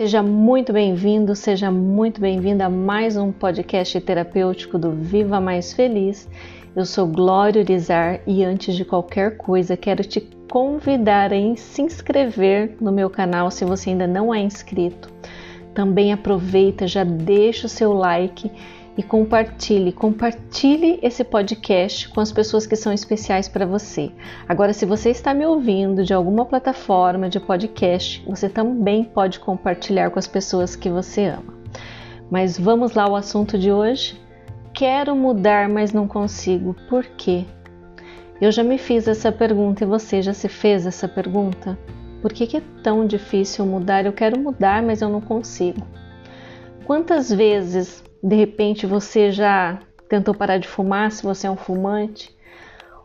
Seja muito bem-vindo, seja muito bem-vinda a mais um podcast terapêutico do Viva Mais Feliz. Eu sou Glória Urizar e antes de qualquer coisa quero te convidar a se inscrever no meu canal se você ainda não é inscrito. Também aproveita, já deixa o seu like e compartilhe, compartilhe esse podcast com as pessoas que são especiais para você. Agora, se você está me ouvindo de alguma plataforma de podcast, você também pode compartilhar com as pessoas que você ama. Mas vamos lá ao assunto de hoje. Quero mudar, mas não consigo. Por quê? Eu já me fiz essa pergunta e você já se fez essa pergunta? Por que, que é tão difícil mudar? Eu quero mudar, mas eu não consigo. Quantas vezes de repente você já tentou parar de fumar se você é um fumante?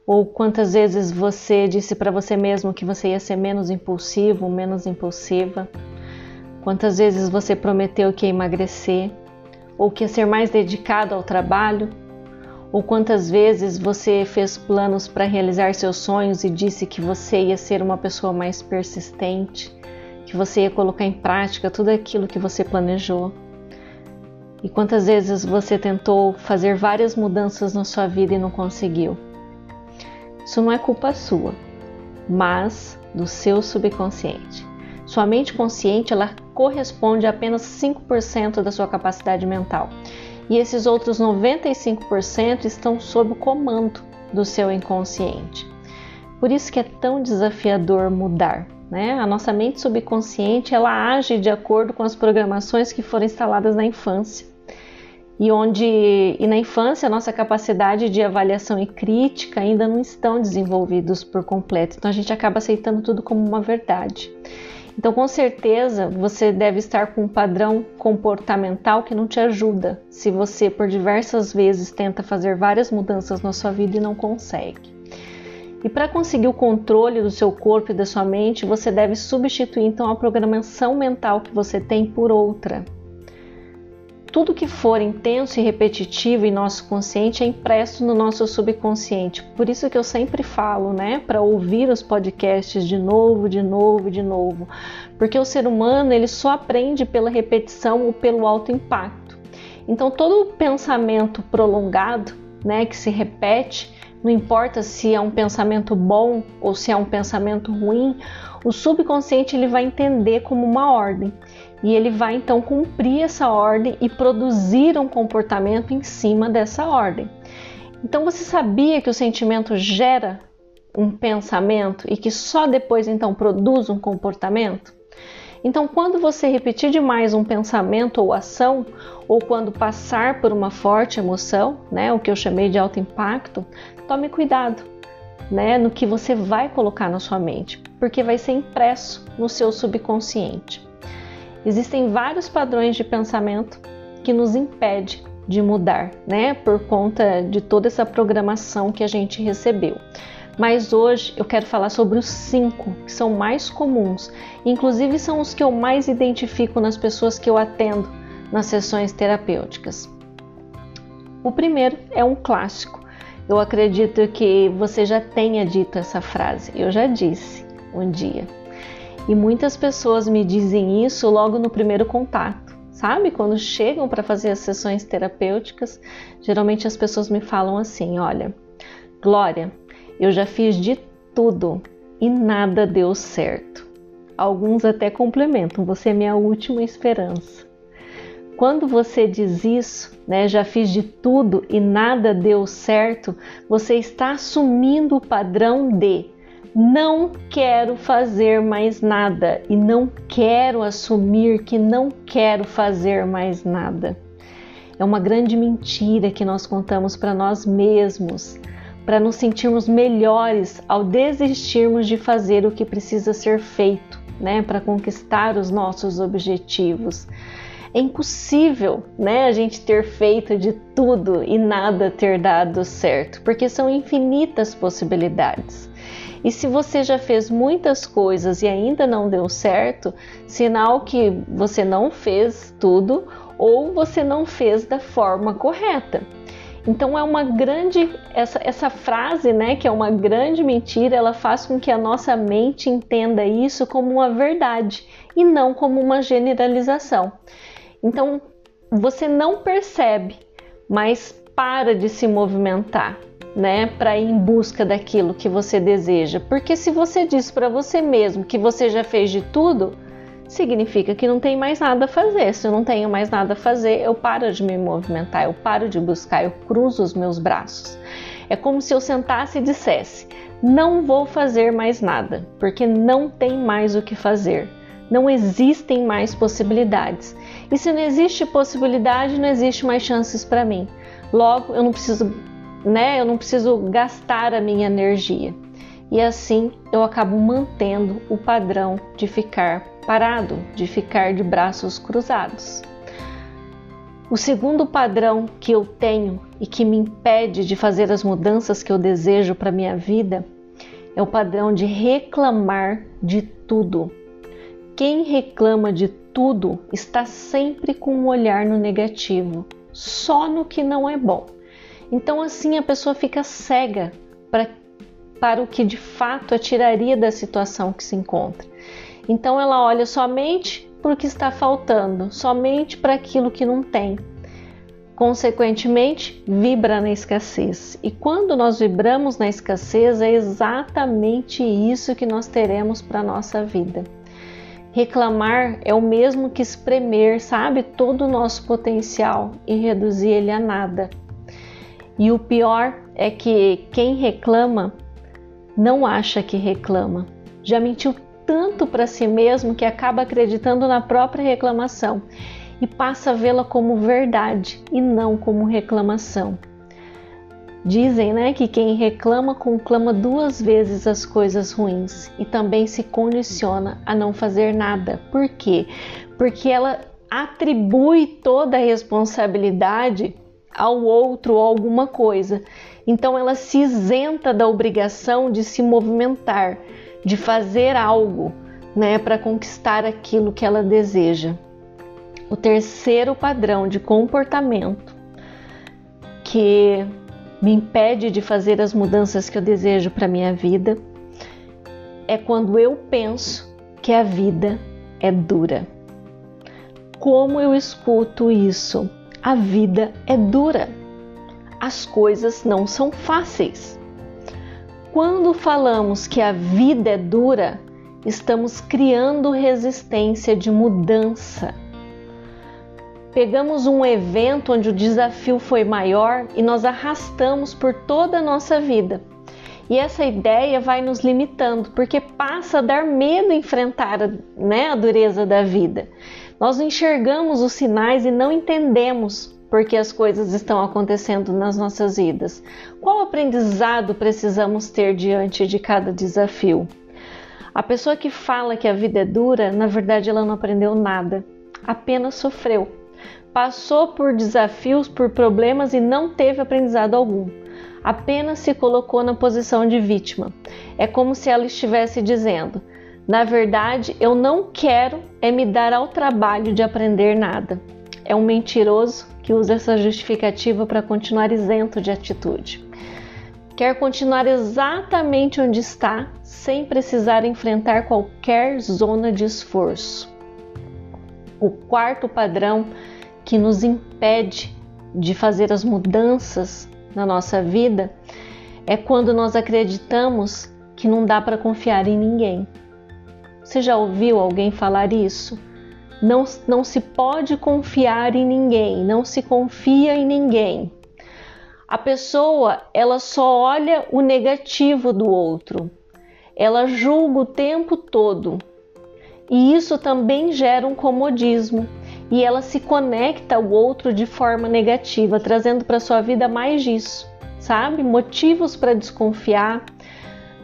Ou quantas vezes você disse para você mesmo que você ia ser menos impulsivo, menos impulsiva? Quantas vezes você prometeu que ia emagrecer? Ou que ia ser mais dedicado ao trabalho? Ou quantas vezes você fez planos para realizar seus sonhos e disse que você ia ser uma pessoa mais persistente, que você ia colocar em prática tudo aquilo que você planejou? E quantas vezes você tentou fazer várias mudanças na sua vida e não conseguiu? Isso não é culpa sua, mas do seu subconsciente. Sua mente consciente ela corresponde a apenas 5% da sua capacidade mental. E esses outros 95% estão sob o comando do seu inconsciente. Por isso que é tão desafiador mudar. Né? A nossa mente subconsciente ela age de acordo com as programações que foram instaladas na infância e onde e na infância a nossa capacidade de avaliação e crítica ainda não estão desenvolvidos por completo. Então a gente acaba aceitando tudo como uma verdade. Então com certeza você deve estar com um padrão comportamental que não te ajuda se você por diversas vezes tenta fazer várias mudanças na sua vida e não consegue. E para conseguir o controle do seu corpo e da sua mente, você deve substituir então a programação mental que você tem por outra tudo que for intenso e repetitivo em nosso consciente é impresso no nosso subconsciente. Por isso que eu sempre falo, né, para ouvir os podcasts de novo, de novo, de novo, porque o ser humano ele só aprende pela repetição ou pelo alto impacto. Então todo pensamento prolongado, né, que se repete, não importa se é um pensamento bom ou se é um pensamento ruim, o subconsciente ele vai entender como uma ordem e ele vai então cumprir essa ordem e produzir um comportamento em cima dessa ordem. Então você sabia que o sentimento gera um pensamento e que só depois então produz um comportamento? Então, quando você repetir demais um pensamento ou ação, ou quando passar por uma forte emoção, né, o que eu chamei de alto impacto, tome cuidado, né, no que você vai colocar na sua mente, porque vai ser impresso no seu subconsciente. Existem vários padrões de pensamento que nos impede de mudar, né? Por conta de toda essa programação que a gente recebeu. Mas hoje eu quero falar sobre os cinco que são mais comuns, inclusive são os que eu mais identifico nas pessoas que eu atendo nas sessões terapêuticas. O primeiro é um clássico. Eu acredito que você já tenha dito essa frase. Eu já disse um dia. E muitas pessoas me dizem isso logo no primeiro contato, sabe? Quando chegam para fazer as sessões terapêuticas, geralmente as pessoas me falam assim: olha, Glória, eu já fiz de tudo e nada deu certo. Alguns até complementam: você é minha última esperança. Quando você diz isso, né, já fiz de tudo e nada deu certo, você está assumindo o padrão de não quero fazer mais nada e não quero assumir que não quero fazer mais nada. É uma grande mentira que nós contamos para nós mesmos, para nos sentirmos melhores ao desistirmos de fazer o que precisa ser feito, né, para conquistar os nossos objetivos. É impossível, né, a gente ter feito de tudo e nada ter dado certo, porque são infinitas possibilidades. E se você já fez muitas coisas e ainda não deu certo, sinal que você não fez tudo ou você não fez da forma correta. Então é uma grande essa, essa frase, né, que é uma grande mentira, ela faz com que a nossa mente entenda isso como uma verdade e não como uma generalização. Então você não percebe, mas para de se movimentar, né, para ir em busca daquilo que você deseja. Porque se você diz para você mesmo que você já fez de tudo, significa que não tem mais nada a fazer. Se eu não tenho mais nada a fazer, eu paro de me movimentar, eu paro de buscar, eu cruzo os meus braços. É como se eu sentasse e dissesse: não vou fazer mais nada, porque não tem mais o que fazer. Não existem mais possibilidades. E se não existe possibilidade, não existe mais chances para mim. Logo, eu não preciso, né? Eu não preciso gastar a minha energia. E assim eu acabo mantendo o padrão de ficar parado, de ficar de braços cruzados. O segundo padrão que eu tenho e que me impede de fazer as mudanças que eu desejo para minha vida é o padrão de reclamar de tudo. Quem reclama de tudo está sempre com um olhar no negativo, só no que não é bom. Então assim a pessoa fica cega para, para o que de fato a tiraria da situação que se encontra. Então ela olha somente para o que está faltando, somente para aquilo que não tem. Consequentemente, vibra na escassez. E quando nós vibramos na escassez, é exatamente isso que nós teremos para a nossa vida. Reclamar é o mesmo que espremer, sabe, todo o nosso potencial e reduzir ele a nada. E o pior é que quem reclama não acha que reclama. Já mentiu tanto para si mesmo que acaba acreditando na própria reclamação e passa a vê-la como verdade e não como reclamação. Dizem né, que quem reclama conclama duas vezes as coisas ruins e também se condiciona a não fazer nada. Por quê? Porque ela atribui toda a responsabilidade ao outro ou alguma coisa. Então ela se isenta da obrigação de se movimentar, de fazer algo, né, para conquistar aquilo que ela deseja. O terceiro padrão de comportamento que me impede de fazer as mudanças que eu desejo para minha vida é quando eu penso que a vida é dura. Como eu escuto isso? A vida é dura. As coisas não são fáceis. Quando falamos que a vida é dura, estamos criando resistência de mudança. Pegamos um evento onde o desafio foi maior e nós arrastamos por toda a nossa vida. E essa ideia vai nos limitando, porque passa a dar medo enfrentar né, a dureza da vida. Nós enxergamos os sinais e não entendemos porque as coisas estão acontecendo nas nossas vidas. Qual aprendizado precisamos ter diante de cada desafio? A pessoa que fala que a vida é dura, na verdade ela não aprendeu nada, apenas sofreu. Passou por desafios, por problemas e não teve aprendizado algum. Apenas se colocou na posição de vítima. É como se ela estivesse dizendo: na verdade, eu não quero é me dar ao trabalho de aprender nada. É um mentiroso que usa essa justificativa para continuar isento de atitude. Quer continuar exatamente onde está, sem precisar enfrentar qualquer zona de esforço. O quarto padrão que nos impede de fazer as mudanças na nossa vida é quando nós acreditamos que não dá para confiar em ninguém. Você já ouviu alguém falar isso? Não, não se pode confiar em ninguém, não se confia em ninguém. A pessoa, ela só olha o negativo do outro. Ela julga o tempo todo. E isso também gera um comodismo. E ela se conecta ao outro de forma negativa, trazendo para sua vida mais disso, sabe? Motivos para desconfiar,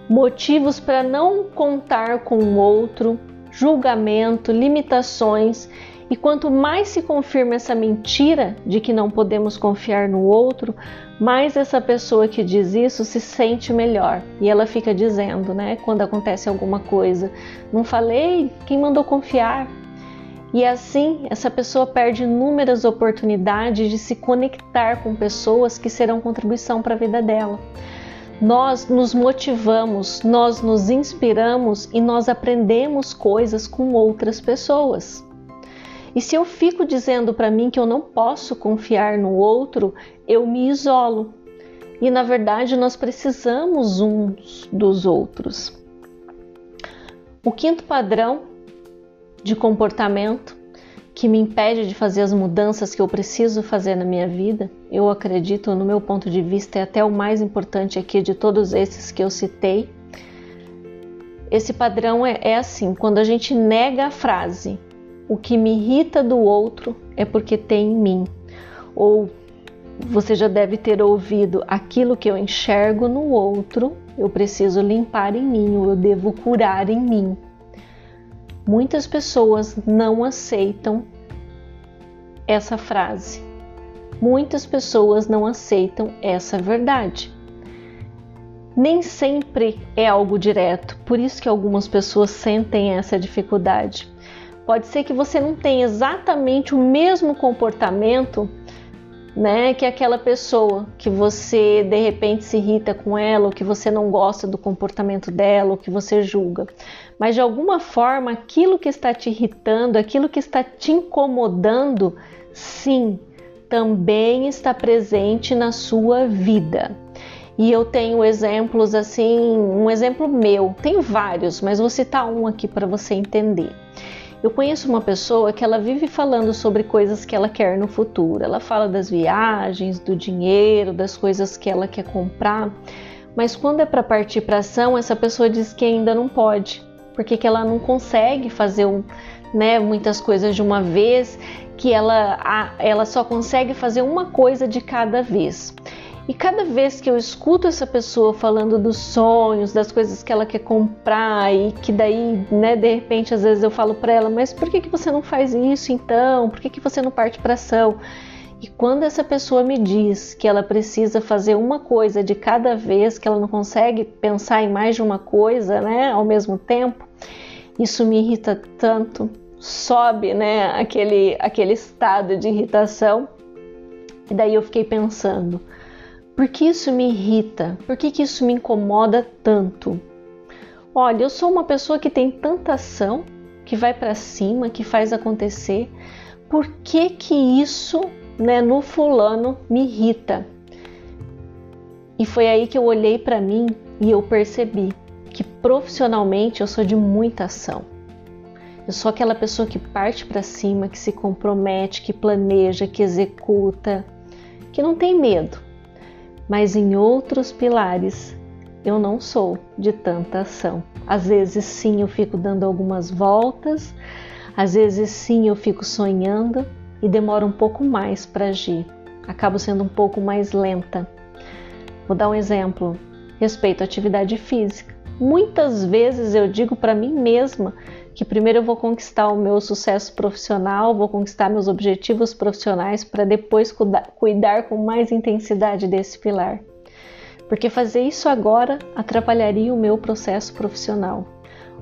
motivos para não contar com o outro, julgamento, limitações, e quanto mais se confirma essa mentira de que não podemos confiar no outro, mais essa pessoa que diz isso se sente melhor. E ela fica dizendo, né, quando acontece alguma coisa: Não falei? Quem mandou confiar? E assim, essa pessoa perde inúmeras oportunidades de se conectar com pessoas que serão contribuição para a vida dela. Nós nos motivamos, nós nos inspiramos e nós aprendemos coisas com outras pessoas. E se eu fico dizendo para mim que eu não posso confiar no outro, eu me isolo. E na verdade nós precisamos uns dos outros. O quinto padrão de comportamento que me impede de fazer as mudanças que eu preciso fazer na minha vida, eu acredito, no meu ponto de vista, é até o mais importante aqui de todos esses que eu citei. Esse padrão é, é assim: quando a gente nega a frase, o que me irrita do outro é porque tem em mim, ou você já deve ter ouvido aquilo que eu enxergo no outro, eu preciso limpar em mim, ou eu devo curar em mim. Muitas pessoas não aceitam essa frase. Muitas pessoas não aceitam essa verdade. Nem sempre é algo direto, por isso que algumas pessoas sentem essa dificuldade. Pode ser que você não tenha exatamente o mesmo comportamento né, que aquela pessoa que você de repente se irrita com ela, ou que você não gosta do comportamento dela, ou que você julga. Mas de alguma forma, aquilo que está te irritando, aquilo que está te incomodando, sim, também está presente na sua vida. E eu tenho exemplos assim, um exemplo meu, tem vários, mas vou citar um aqui para você entender. Eu conheço uma pessoa que ela vive falando sobre coisas que ela quer no futuro. Ela fala das viagens, do dinheiro, das coisas que ela quer comprar, mas quando é para partir para ação, essa pessoa diz que ainda não pode, porque que ela não consegue fazer um, né, muitas coisas de uma vez, que ela, ela só consegue fazer uma coisa de cada vez. E cada vez que eu escuto essa pessoa falando dos sonhos, das coisas que ela quer comprar e que daí, né, de repente, às vezes eu falo para ela, mas por que, que você não faz isso então? Por que, que você não parte para ação? E quando essa pessoa me diz que ela precisa fazer uma coisa de cada vez, que ela não consegue pensar em mais de uma coisa, né, ao mesmo tempo, isso me irrita tanto, sobe, né, aquele aquele estado de irritação. E daí eu fiquei pensando, por que isso me irrita? Por que, que isso me incomoda tanto? Olha, eu sou uma pessoa que tem tanta ação, que vai para cima, que faz acontecer. Por que que isso, né, no fulano me irrita? E foi aí que eu olhei para mim e eu percebi que profissionalmente eu sou de muita ação. Eu sou aquela pessoa que parte para cima, que se compromete, que planeja, que executa, que não tem medo mas em outros pilares eu não sou de tanta ação. Às vezes sim eu fico dando algumas voltas, às vezes sim eu fico sonhando e demora um pouco mais para agir. Acabo sendo um pouco mais lenta. Vou dar um exemplo respeito à atividade física. Muitas vezes eu digo para mim mesma que primeiro eu vou conquistar o meu sucesso profissional, vou conquistar meus objetivos profissionais para depois cuidar, com mais intensidade desse pilar. Porque fazer isso agora atrapalharia o meu processo profissional.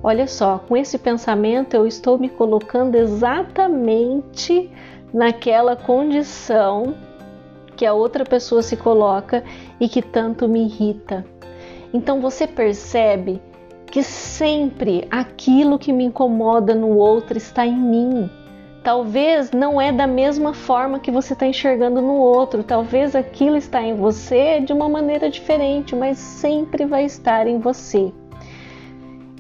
Olha só, com esse pensamento eu estou me colocando exatamente naquela condição que a outra pessoa se coloca e que tanto me irrita. Então você percebe que sempre aquilo que me incomoda no outro está em mim. Talvez não é da mesma forma que você está enxergando no outro, talvez aquilo está em você de uma maneira diferente, mas sempre vai estar em você.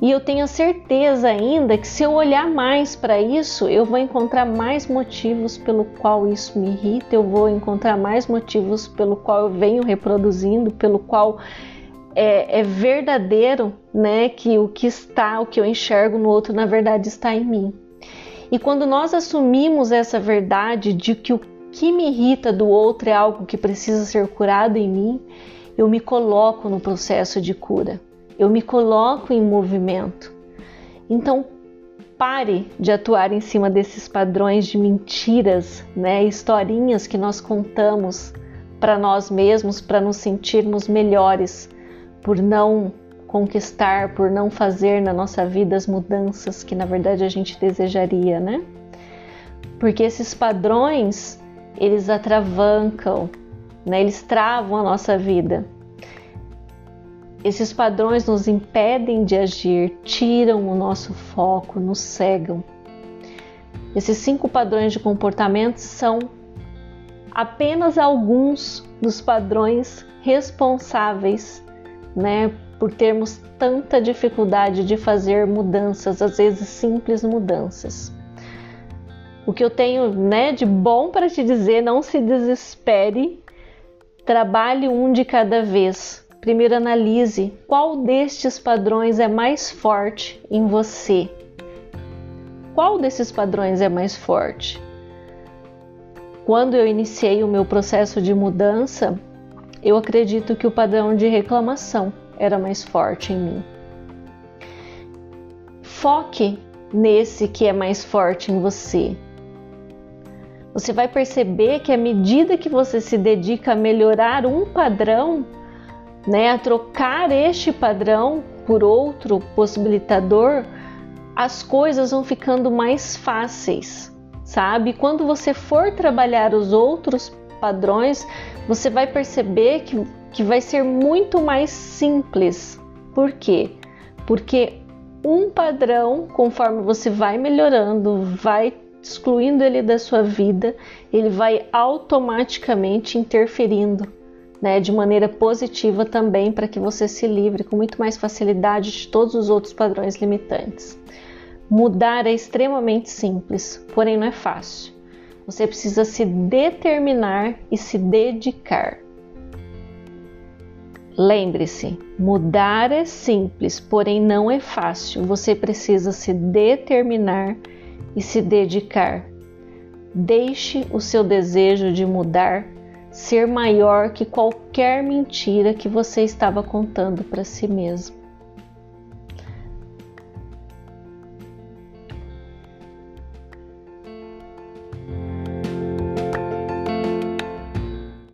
E eu tenho certeza ainda que se eu olhar mais para isso, eu vou encontrar mais motivos pelo qual isso me irrita, eu vou encontrar mais motivos pelo qual eu venho reproduzindo, pelo qual é, é, verdadeiro, né? Que o que está, o que eu enxergo no outro, na verdade está em mim. E quando nós assumimos essa verdade de que o que me irrita do outro é algo que precisa ser curado em mim, eu me coloco no processo de cura. Eu me coloco em movimento. Então, pare de atuar em cima desses padrões de mentiras, né, historinhas que nós contamos para nós mesmos para nos sentirmos melhores por não conquistar, por não fazer na nossa vida as mudanças que na verdade a gente desejaria, né? porque esses padrões eles atravancam, né? eles travam a nossa vida. Esses padrões nos impedem de agir, tiram o nosso foco, nos cegam. Esses cinco padrões de comportamento são apenas alguns dos padrões responsáveis, né, por termos tanta dificuldade de fazer mudanças, às vezes simples mudanças. O que eu tenho, né, de bom para te dizer, não se desespere. Trabalhe um de cada vez. Primeiro analise qual destes padrões é mais forte em você. Qual desses padrões é mais forte? Quando eu iniciei o meu processo de mudança, eu acredito que o padrão de reclamação era mais forte em mim. Foque nesse que é mais forte em você. Você vai perceber que à medida que você se dedica a melhorar um padrão, né, a trocar este padrão por outro possibilitador, as coisas vão ficando mais fáceis, sabe? Quando você for trabalhar os outros padrões, você vai perceber que, que vai ser muito mais simples. Por quê? Porque um padrão, conforme você vai melhorando, vai excluindo ele da sua vida, ele vai automaticamente interferindo né, de maneira positiva também para que você se livre com muito mais facilidade de todos os outros padrões limitantes. Mudar é extremamente simples, porém não é fácil. Você precisa se determinar e se dedicar. Lembre-se, mudar é simples, porém não é fácil. Você precisa se determinar e se dedicar. Deixe o seu desejo de mudar ser maior que qualquer mentira que você estava contando para si mesmo.